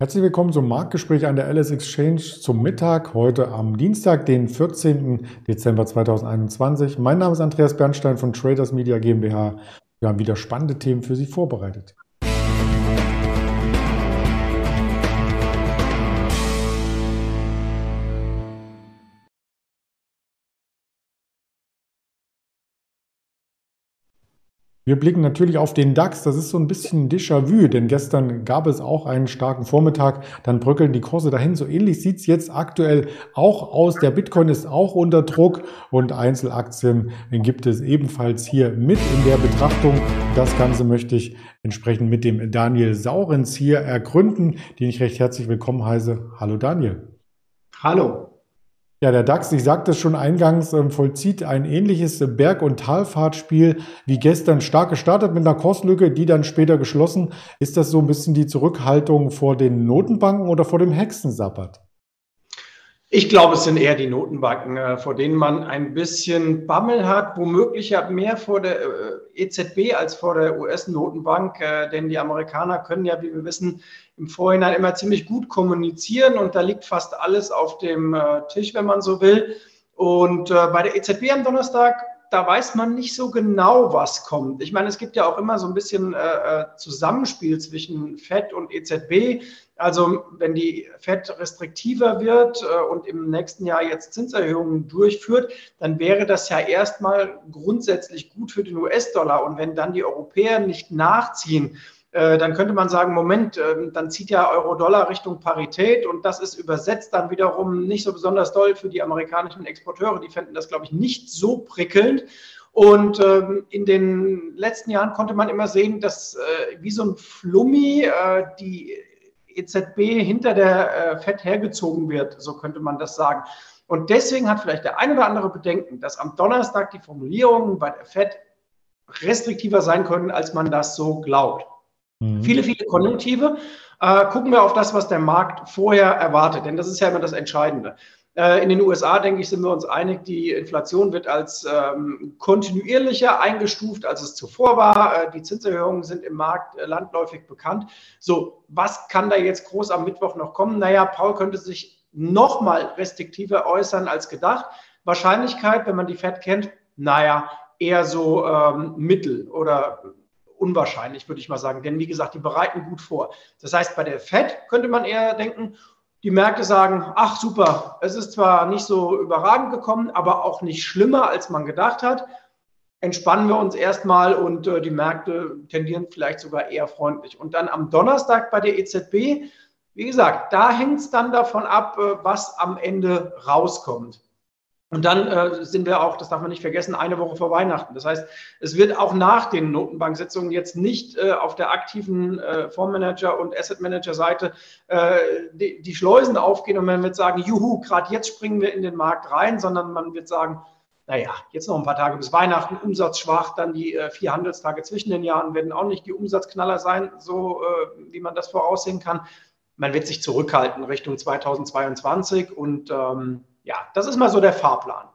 Herzlich willkommen zum Marktgespräch an der LS Exchange zum Mittag, heute am Dienstag, den 14. Dezember 2021. Mein Name ist Andreas Bernstein von Traders Media GmbH. Wir haben wieder spannende Themen für Sie vorbereitet. Wir blicken natürlich auf den DAX. Das ist so ein bisschen Déjà-vu, denn gestern gab es auch einen starken Vormittag. Dann bröckeln die Kurse dahin. So ähnlich sieht es jetzt aktuell auch aus. Der Bitcoin ist auch unter Druck und Einzelaktien gibt es ebenfalls hier mit in der Betrachtung. Das Ganze möchte ich entsprechend mit dem Daniel Saurens hier ergründen, den ich recht herzlich willkommen heiße. Hallo Daniel. Hallo. Ja, der DAX, ich sagte es schon eingangs, ähm, vollzieht ein ähnliches Berg- und Talfahrtspiel wie gestern stark gestartet mit einer Kurslücke, die dann später geschlossen. Ist das so ein bisschen die Zurückhaltung vor den Notenbanken oder vor dem Hexensabbat? Ich glaube, es sind eher die Notenbanken, äh, vor denen man ein bisschen Bammel hat, womöglich ja mehr vor der äh, EZB als vor der US-Notenbank, äh, denn die Amerikaner können ja, wie wir wissen, im Vorhinein immer ziemlich gut kommunizieren und da liegt fast alles auf dem Tisch, wenn man so will. Und bei der EZB am Donnerstag da weiß man nicht so genau, was kommt. Ich meine, es gibt ja auch immer so ein bisschen äh, Zusammenspiel zwischen FED und EZB. Also wenn die FED restriktiver wird äh, und im nächsten Jahr jetzt Zinserhöhungen durchführt, dann wäre das ja erstmal grundsätzlich gut für den US-Dollar. Und wenn dann die Europäer nicht nachziehen, äh, dann könnte man sagen, Moment, äh, dann zieht ja Euro-Dollar Richtung Parität und das ist übersetzt dann wiederum nicht so besonders doll für die amerikanischen Exporteure. Die fänden das, glaube ich, nicht so prickelnd. Und ähm, in den letzten Jahren konnte man immer sehen, dass äh, wie so ein Flummi äh, die EZB hinter der äh, FED hergezogen wird, so könnte man das sagen. Und deswegen hat vielleicht der ein oder andere Bedenken, dass am Donnerstag die Formulierungen bei der FED restriktiver sein können, als man das so glaubt. Mhm. Viele, viele Konjunktive. Äh, gucken wir auf das, was der Markt vorher erwartet, denn das ist ja immer das Entscheidende. Äh, in den USA, denke ich, sind wir uns einig, die Inflation wird als ähm, kontinuierlicher eingestuft, als es zuvor war. Äh, die Zinserhöhungen sind im Markt äh, landläufig bekannt. So, was kann da jetzt groß am Mittwoch noch kommen? Naja, Paul könnte sich noch mal restriktiver äußern als gedacht. Wahrscheinlichkeit, wenn man die FED kennt, naja, eher so ähm, mittel oder unwahrscheinlich, würde ich mal sagen. Denn wie gesagt, die bereiten gut vor. Das heißt, bei der FED könnte man eher denken, die Märkte sagen, ach super, es ist zwar nicht so überragend gekommen, aber auch nicht schlimmer, als man gedacht hat. Entspannen wir uns erstmal und äh, die Märkte tendieren vielleicht sogar eher freundlich. Und dann am Donnerstag bei der EZB, wie gesagt, da hängt es dann davon ab, äh, was am Ende rauskommt. Und dann äh, sind wir auch, das darf man nicht vergessen, eine Woche vor Weihnachten. Das heißt, es wird auch nach den Notenbanksitzungen jetzt nicht äh, auf der aktiven äh, Fondsmanager- und Asset-Manager-Seite äh, die, die Schleusen aufgehen und man wird sagen, juhu, gerade jetzt springen wir in den Markt rein, sondern man wird sagen, naja, jetzt noch ein paar Tage bis Weihnachten, Umsatz schwach, dann die äh, vier Handelstage zwischen den Jahren werden auch nicht die Umsatzknaller sein, so äh, wie man das voraussehen kann. Man wird sich zurückhalten Richtung 2022 und ähm, ja, das ist mal so der Fahrplan.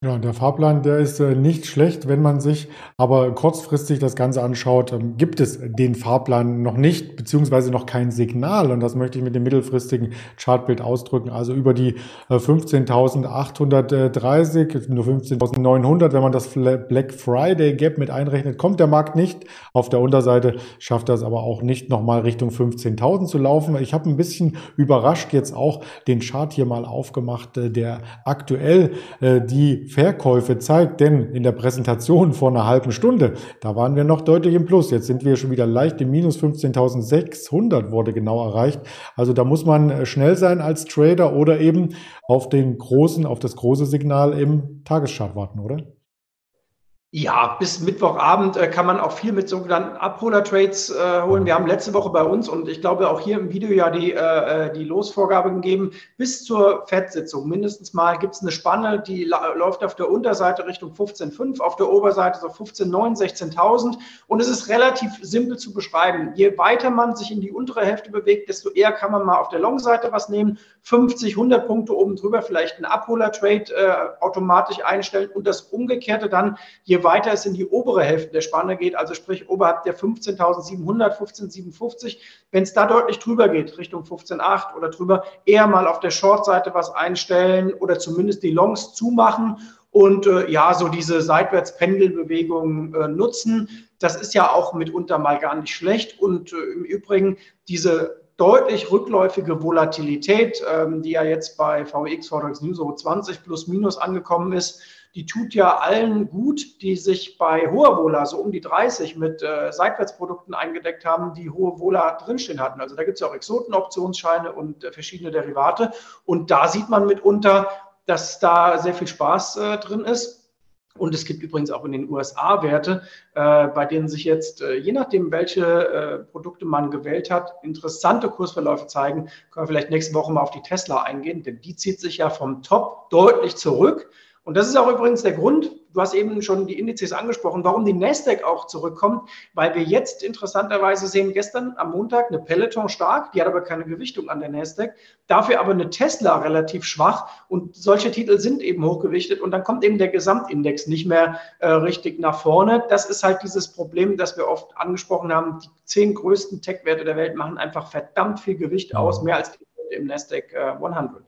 Ja, der Fahrplan, der ist äh, nicht schlecht, wenn man sich aber kurzfristig das Ganze anschaut, ähm, gibt es den Fahrplan noch nicht, beziehungsweise noch kein Signal. Und das möchte ich mit dem mittelfristigen Chartbild ausdrücken. Also über die äh, 15.830, nur 15.900, wenn man das Black Friday Gap mit einrechnet, kommt der Markt nicht. Auf der Unterseite schafft das aber auch nicht nochmal Richtung 15.000 zu laufen. Ich habe ein bisschen überrascht jetzt auch den Chart hier mal aufgemacht, äh, der aktuell äh, die Verkäufe zeigt, denn in der Präsentation vor einer halben Stunde, da waren wir noch deutlich im Plus. Jetzt sind wir schon wieder leicht im Minus 15.600 wurde genau erreicht. Also da muss man äh, schnell sein als Trader oder eben auf den großen, auf das große Signal im Tageschart warten, oder? Ja, bis Mittwochabend äh, kann man auch viel mit sogenannten Abholer-Trades äh, holen. Wir haben letzte Woche bei uns und ich glaube auch hier im Video ja die, äh, äh die Losvorgabe gegeben, bis zur FED-Sitzung mindestens mal gibt es eine Spanne, die läuft auf der Unterseite Richtung 15,5, auf der Oberseite so 15,9, 16.000 und es ist relativ simpel zu beschreiben. Je weiter man sich in die untere Hälfte bewegt, desto eher kann man mal auf der Long-Seite was nehmen, 50, 100 Punkte oben drüber vielleicht einen Abholer-Trade äh, automatisch einstellen und das Umgekehrte dann, je weiter es in die obere Hälfte der Spanne geht, also sprich oberhalb der 15.700, 15.750, wenn es da deutlich drüber geht, Richtung 15.8 oder drüber, eher mal auf der Short-Seite was einstellen oder zumindest die Longs zumachen und äh, ja, so diese Seitwärtspendelbewegung äh, nutzen. Das ist ja auch mitunter mal gar nicht schlecht. Und äh, im Übrigen diese deutlich rückläufige Volatilität, ähm, die ja jetzt bei VX Forex News 20 plus minus angekommen ist, die tut ja allen gut, die sich bei hoher Vola, so um die 30, mit äh, Seitwärtsprodukten eingedeckt haben, die hohe Vola drinstehen hatten. Also da gibt es ja auch Exotenoptionsscheine und äh, verschiedene Derivate. Und da sieht man mitunter, dass da sehr viel Spaß äh, drin ist. Und es gibt übrigens auch in den USA Werte, äh, bei denen sich jetzt, äh, je nachdem, welche äh, Produkte man gewählt hat, interessante Kursverläufe zeigen. Können wir vielleicht nächste Woche mal auf die Tesla eingehen, denn die zieht sich ja vom Top deutlich zurück. Und das ist auch übrigens der Grund, du hast eben schon die Indizes angesprochen, warum die Nasdaq auch zurückkommt, weil wir jetzt interessanterweise sehen, gestern am Montag eine Peloton stark, die hat aber keine Gewichtung an der Nasdaq, dafür aber eine Tesla relativ schwach und solche Titel sind eben hochgewichtet und dann kommt eben der Gesamtindex nicht mehr äh, richtig nach vorne. Das ist halt dieses Problem, das wir oft angesprochen haben. Die zehn größten Tech-Werte der Welt machen einfach verdammt viel Gewicht aus, mehr als die im Nasdaq äh, 100.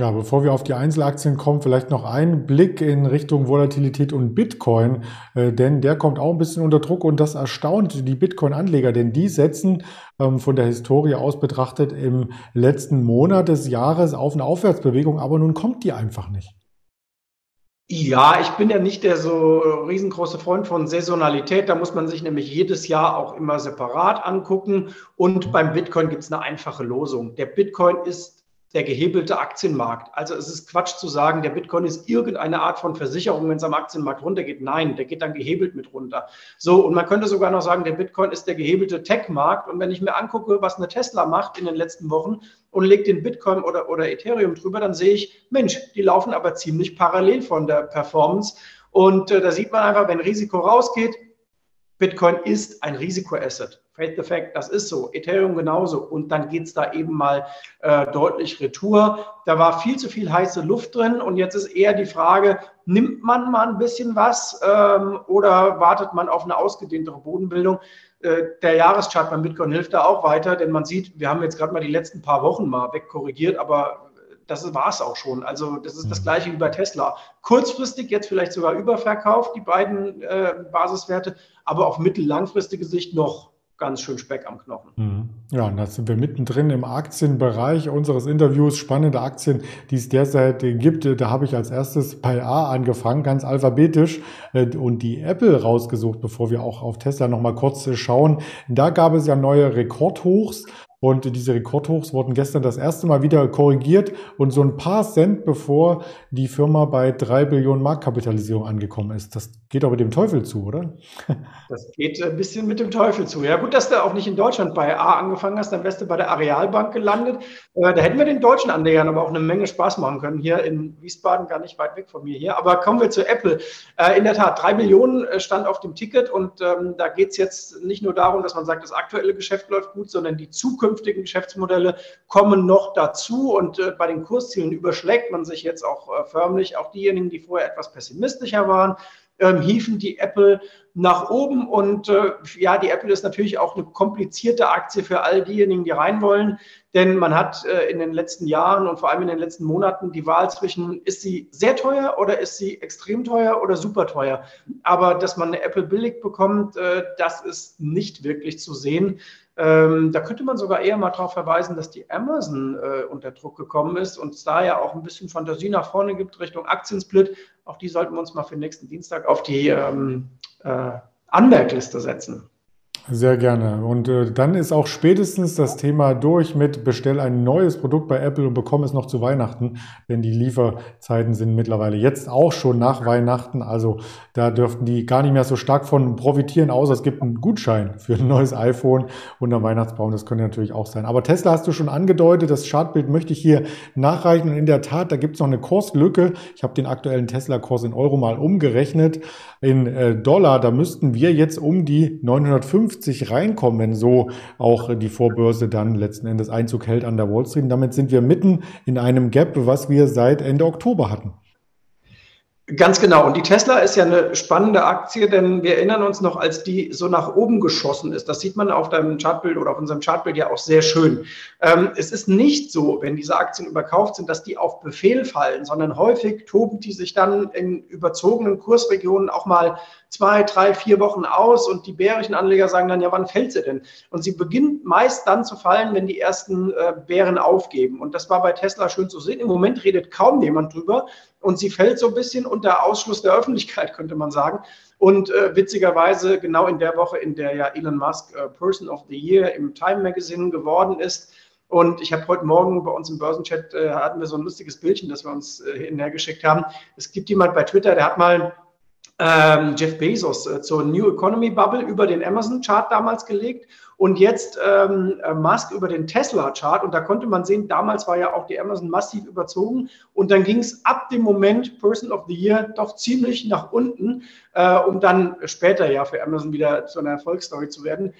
Ja, bevor wir auf die Einzelaktien kommen, vielleicht noch ein Blick in Richtung Volatilität und Bitcoin, äh, denn der kommt auch ein bisschen unter Druck und das erstaunt die Bitcoin-Anleger, denn die setzen ähm, von der Historie aus betrachtet im letzten Monat des Jahres auf eine Aufwärtsbewegung, aber nun kommt die einfach nicht. Ja, ich bin ja nicht der so riesengroße Freund von Saisonalität. Da muss man sich nämlich jedes Jahr auch immer separat angucken. Und beim Bitcoin gibt es eine einfache Losung. Der Bitcoin ist der gehebelte Aktienmarkt. Also es ist Quatsch zu sagen, der Bitcoin ist irgendeine Art von Versicherung, wenn es am Aktienmarkt runtergeht. Nein, der geht dann gehebelt mit runter. So, und man könnte sogar noch sagen, der Bitcoin ist der gehebelte Tech-Markt. Und wenn ich mir angucke, was eine Tesla macht in den letzten Wochen und lege den Bitcoin oder, oder Ethereum drüber, dann sehe ich, Mensch, die laufen aber ziemlich parallel von der Performance. Und äh, da sieht man einfach, wenn Risiko rausgeht, Bitcoin ist ein Risikoasset. Fate the fact, das ist so. Ethereum genauso. Und dann geht es da eben mal äh, deutlich retour. Da war viel zu viel heiße Luft drin. Und jetzt ist eher die Frage, nimmt man mal ein bisschen was ähm, oder wartet man auf eine ausgedehntere Bodenbildung? Äh, der Jahreschart beim Bitcoin hilft da auch weiter, denn man sieht, wir haben jetzt gerade mal die letzten paar Wochen mal wegkorrigiert, aber das war es auch schon. Also das ist das mhm. gleiche wie bei Tesla. Kurzfristig jetzt vielleicht sogar überverkauft, die beiden äh, Basiswerte, aber auf mittel-langfristige Sicht noch ganz schön Speck am Knochen. Mhm. Ja, und da sind wir mittendrin im Aktienbereich unseres Interviews. Spannende Aktien, die es derzeit gibt. Da habe ich als erstes bei A angefangen, ganz alphabetisch, äh, und die Apple rausgesucht, bevor wir auch auf Tesla nochmal kurz schauen. Da gab es ja neue Rekordhochs. Und diese Rekordhochs wurden gestern das erste Mal wieder korrigiert und so ein paar Cent bevor die Firma bei drei Billionen Marktkapitalisierung angekommen ist. Das geht aber dem Teufel zu, oder? Das geht ein bisschen mit dem Teufel zu. Ja, gut, dass du auch nicht in Deutschland bei A angefangen hast, dann wärst du bei der Arealbank gelandet. Äh, da hätten wir den deutschen Anlegern aber auch eine Menge Spaß machen können. Hier in Wiesbaden, gar nicht weit weg von mir hier. Aber kommen wir zu Apple. Äh, in der Tat, drei Billionen äh, stand auf dem Ticket und ähm, da geht es jetzt nicht nur darum, dass man sagt, das aktuelle Geschäft läuft gut, sondern die Zukunft zukünftigen Geschäftsmodelle kommen noch dazu und äh, bei den Kurszielen überschlägt man sich jetzt auch äh, förmlich. Auch diejenigen, die vorher etwas pessimistischer waren, ähm, hieven die Apple nach oben. Und äh, ja, die Apple ist natürlich auch eine komplizierte Aktie für all diejenigen, die rein wollen. Denn man hat äh, in den letzten Jahren und vor allem in den letzten Monaten die Wahl zwischen, ist sie sehr teuer oder ist sie extrem teuer oder super teuer. Aber dass man eine Apple billig bekommt, äh, das ist nicht wirklich zu sehen. Ähm, da könnte man sogar eher mal darauf verweisen, dass die Amazon äh, unter Druck gekommen ist und es da ja auch ein bisschen Fantasie nach vorne gibt Richtung Aktiensplit. Auch die sollten wir uns mal für nächsten Dienstag auf die ähm, äh, Anmerkliste setzen. Sehr gerne. Und äh, dann ist auch spätestens das Thema durch mit bestell ein neues Produkt bei Apple und bekomme es noch zu Weihnachten, denn die Lieferzeiten sind mittlerweile jetzt auch schon nach Weihnachten. Also da dürften die gar nicht mehr so stark von profitieren, außer es gibt einen Gutschein für ein neues iPhone und ein Weihnachtsbaum. Das könnte natürlich auch sein. Aber Tesla hast du schon angedeutet, das Chartbild möchte ich hier nachreichen. Und in der Tat, da gibt es noch eine Kurslücke. Ich habe den aktuellen Tesla-Kurs in Euro mal umgerechnet. In äh, Dollar, da müssten wir jetzt um die 950 50 reinkommen, wenn so auch die Vorbörse dann letzten Endes Einzug hält an der Wall Street. Damit sind wir mitten in einem Gap, was wir seit Ende Oktober hatten. Ganz genau. Und die Tesla ist ja eine spannende Aktie, denn wir erinnern uns noch, als die so nach oben geschossen ist. Das sieht man auf deinem Chartbild oder auf unserem Chartbild ja auch sehr schön. Ähm, es ist nicht so, wenn diese Aktien überkauft sind, dass die auf Befehl fallen, sondern häufig toben die sich dann in überzogenen Kursregionen auch mal zwei, drei, vier Wochen aus und die bärischen Anleger sagen dann, ja, wann fällt sie denn? Und sie beginnt meist dann zu fallen, wenn die ersten äh, Bären aufgeben. Und das war bei Tesla schön zu sehen. Im Moment redet kaum jemand drüber und sie fällt so ein bisschen unter Ausschluss der Öffentlichkeit, könnte man sagen. Und äh, witzigerweise genau in der Woche, in der ja Elon Musk äh, Person of the Year im Time Magazine geworden ist, und ich habe heute Morgen bei uns im Börsenchat äh, hatten wir so ein lustiges Bildchen, das wir uns äh, hinterher geschickt haben. Es gibt jemand bei Twitter, der hat mal ähm, Jeff Bezos äh, zur New Economy Bubble über den Amazon-Chart damals gelegt und jetzt ähm, äh, Musk über den Tesla-Chart. Und da konnte man sehen, damals war ja auch die Amazon massiv überzogen. Und dann ging es ab dem Moment Person of the Year doch ziemlich nach unten, äh, um dann später ja für Amazon wieder zu einer Erfolgsstory zu werden.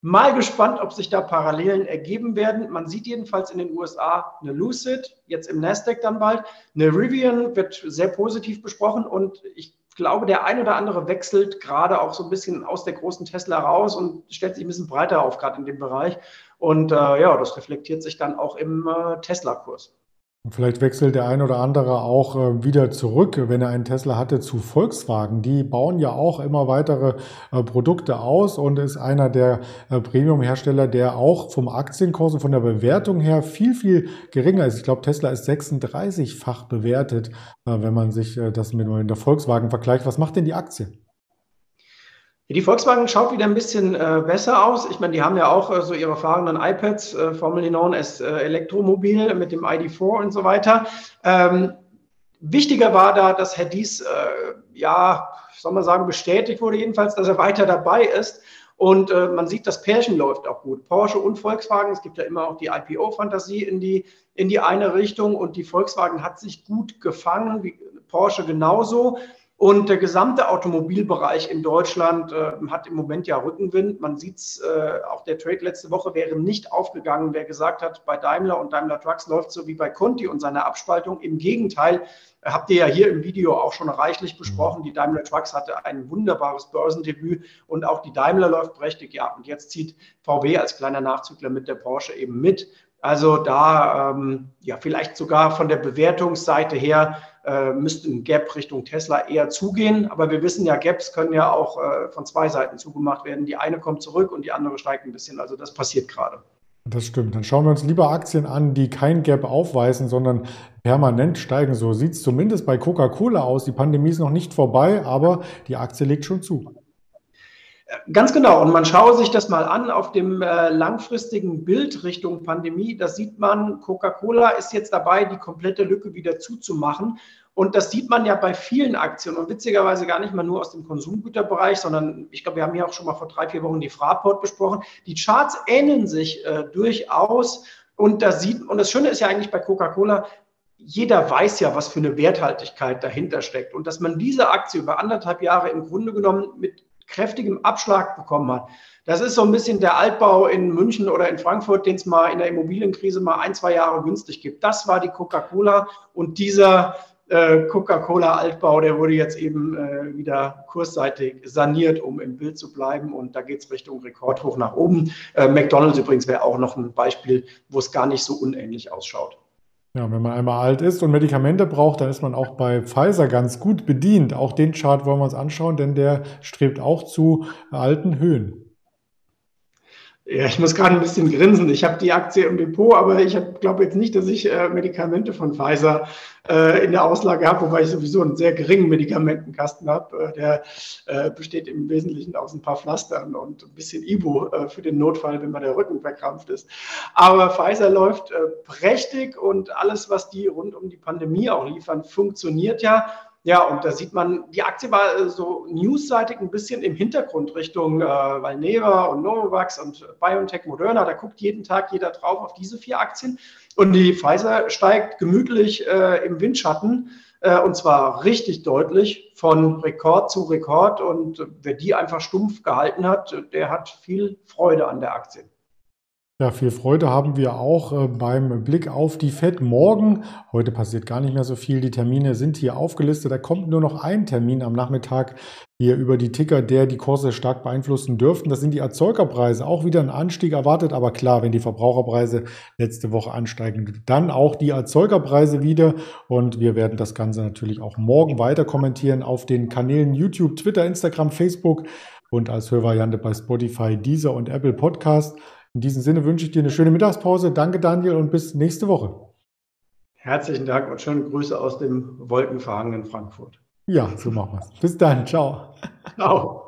Mal gespannt, ob sich da Parallelen ergeben werden. Man sieht jedenfalls in den USA eine Lucid, jetzt im Nasdaq dann bald. Eine Rivian wird sehr positiv besprochen und ich glaube, der ein oder andere wechselt gerade auch so ein bisschen aus der großen Tesla raus und stellt sich ein bisschen breiter auf, gerade in dem Bereich. Und äh, ja, das reflektiert sich dann auch im äh, Tesla-Kurs. Vielleicht wechselt der ein oder andere auch äh, wieder zurück, wenn er einen Tesla hatte, zu Volkswagen. Die bauen ja auch immer weitere äh, Produkte aus und ist einer der äh, Premium-Hersteller, der auch vom Aktienkurs und von der Bewertung her viel, viel geringer ist. Ich glaube, Tesla ist 36-fach bewertet, wenn man sich das mit der Volkswagen vergleicht. Was macht denn die Aktie? Die Volkswagen schaut wieder ein bisschen äh, besser aus. Ich meine, die haben ja auch äh, so ihre fahrenden iPads, äh, formerly known as äh, Elektromobil mit dem ID4 und so weiter. Ähm, wichtiger war da, dass Herr Dies, äh, ja, soll man sagen, bestätigt wurde jedenfalls, dass er weiter dabei ist. Und äh, man sieht, das Pärchen läuft auch gut. Porsche und Volkswagen, es gibt ja immer auch die IPO-Fantasie in die, in die eine Richtung. Und die Volkswagen hat sich gut gefangen, Porsche genauso. Und der gesamte Automobilbereich in Deutschland äh, hat im Moment ja Rückenwind. Man sieht es, äh, auch der Trade letzte Woche wäre nicht aufgegangen, wer gesagt hat, bei Daimler und Daimler Trucks läuft so wie bei Conti und seiner Abspaltung. Im Gegenteil, habt ihr ja hier im Video auch schon reichlich besprochen. Die Daimler Trucks hatte ein wunderbares Börsendebüt und auch die Daimler läuft prächtig. Ja, und jetzt zieht VW als kleiner Nachzügler mit der Porsche eben mit. Also da ähm, ja vielleicht sogar von der Bewertungsseite her äh, müsste ein Gap Richtung Tesla eher zugehen. Aber wir wissen ja, Gaps können ja auch äh, von zwei Seiten zugemacht werden. Die eine kommt zurück und die andere steigt ein bisschen. Also das passiert gerade. Das stimmt. Dann schauen wir uns lieber Aktien an, die kein Gap aufweisen, sondern permanent steigen. So sieht es zumindest bei Coca-Cola aus. Die Pandemie ist noch nicht vorbei, aber die Aktie legt schon zu. Ganz genau. Und man schaue sich das mal an auf dem äh, langfristigen Bild Richtung Pandemie. Da sieht man, Coca-Cola ist jetzt dabei, die komplette Lücke wieder zuzumachen. Und das sieht man ja bei vielen Aktien und witzigerweise gar nicht mal nur aus dem Konsumgüterbereich, sondern ich glaube, wir haben hier auch schon mal vor drei, vier Wochen die Fraport besprochen. Die Charts ähneln sich äh, durchaus. Und da sieht, und das Schöne ist ja eigentlich bei Coca-Cola, jeder weiß ja, was für eine Werthaltigkeit dahinter steckt. Und dass man diese Aktie über anderthalb Jahre im Grunde genommen mit kräftigem Abschlag bekommen hat. Das ist so ein bisschen der Altbau in München oder in Frankfurt, den es mal in der Immobilienkrise mal ein, zwei Jahre günstig gibt. Das war die Coca-Cola und dieser äh, Coca-Cola-Altbau, der wurde jetzt eben äh, wieder kursseitig saniert, um im Bild zu bleiben. Und da geht es Richtung Rekordhoch nach oben. Äh, McDonald's übrigens wäre auch noch ein Beispiel, wo es gar nicht so unähnlich ausschaut. Ja, wenn man einmal alt ist und Medikamente braucht, dann ist man auch bei Pfizer ganz gut bedient. Auch den Chart wollen wir uns anschauen, denn der strebt auch zu alten Höhen. Ja, ich muss gerade ein bisschen grinsen. Ich habe die Aktie im Depot, aber ich glaube jetzt nicht, dass ich äh, Medikamente von Pfizer äh, in der Auslage habe, wobei ich sowieso einen sehr geringen Medikamentenkasten habe. Äh, der äh, besteht im Wesentlichen aus ein paar Pflastern und ein bisschen Ibu äh, für den Notfall, wenn mal der Rücken verkrampft ist. Aber Pfizer läuft äh, prächtig und alles, was die rund um die Pandemie auch liefern, funktioniert ja. Ja, und da sieht man, die Aktie war äh, so newsseitig ein bisschen im Hintergrund Richtung äh, Valneva und Novavax und BioNTech Moderna. Da guckt jeden Tag jeder drauf auf diese vier Aktien. Und die Pfizer steigt gemütlich äh, im Windschatten äh, und zwar richtig deutlich von Rekord zu Rekord. Und wer die einfach stumpf gehalten hat, der hat viel Freude an der Aktie. Ja, viel Freude haben wir auch äh, beim Blick auf die FED morgen. Heute passiert gar nicht mehr so viel. Die Termine sind hier aufgelistet. Da kommt nur noch ein Termin am Nachmittag hier über die Ticker, der die Kurse stark beeinflussen dürften. Das sind die Erzeugerpreise. Auch wieder ein Anstieg erwartet. Aber klar, wenn die Verbraucherpreise letzte Woche ansteigen, dann auch die Erzeugerpreise wieder. Und wir werden das Ganze natürlich auch morgen weiter kommentieren auf den Kanälen YouTube, Twitter, Instagram, Facebook und als Hörvariante bei Spotify, Deezer und Apple Podcast. In diesem Sinne wünsche ich dir eine schöne Mittagspause. Danke, Daniel, und bis nächste Woche. Herzlichen Dank und schöne Grüße aus dem wolkenverhangenen Frankfurt. Ja, so machen wir es. Bis dann. Ciao. Ciao.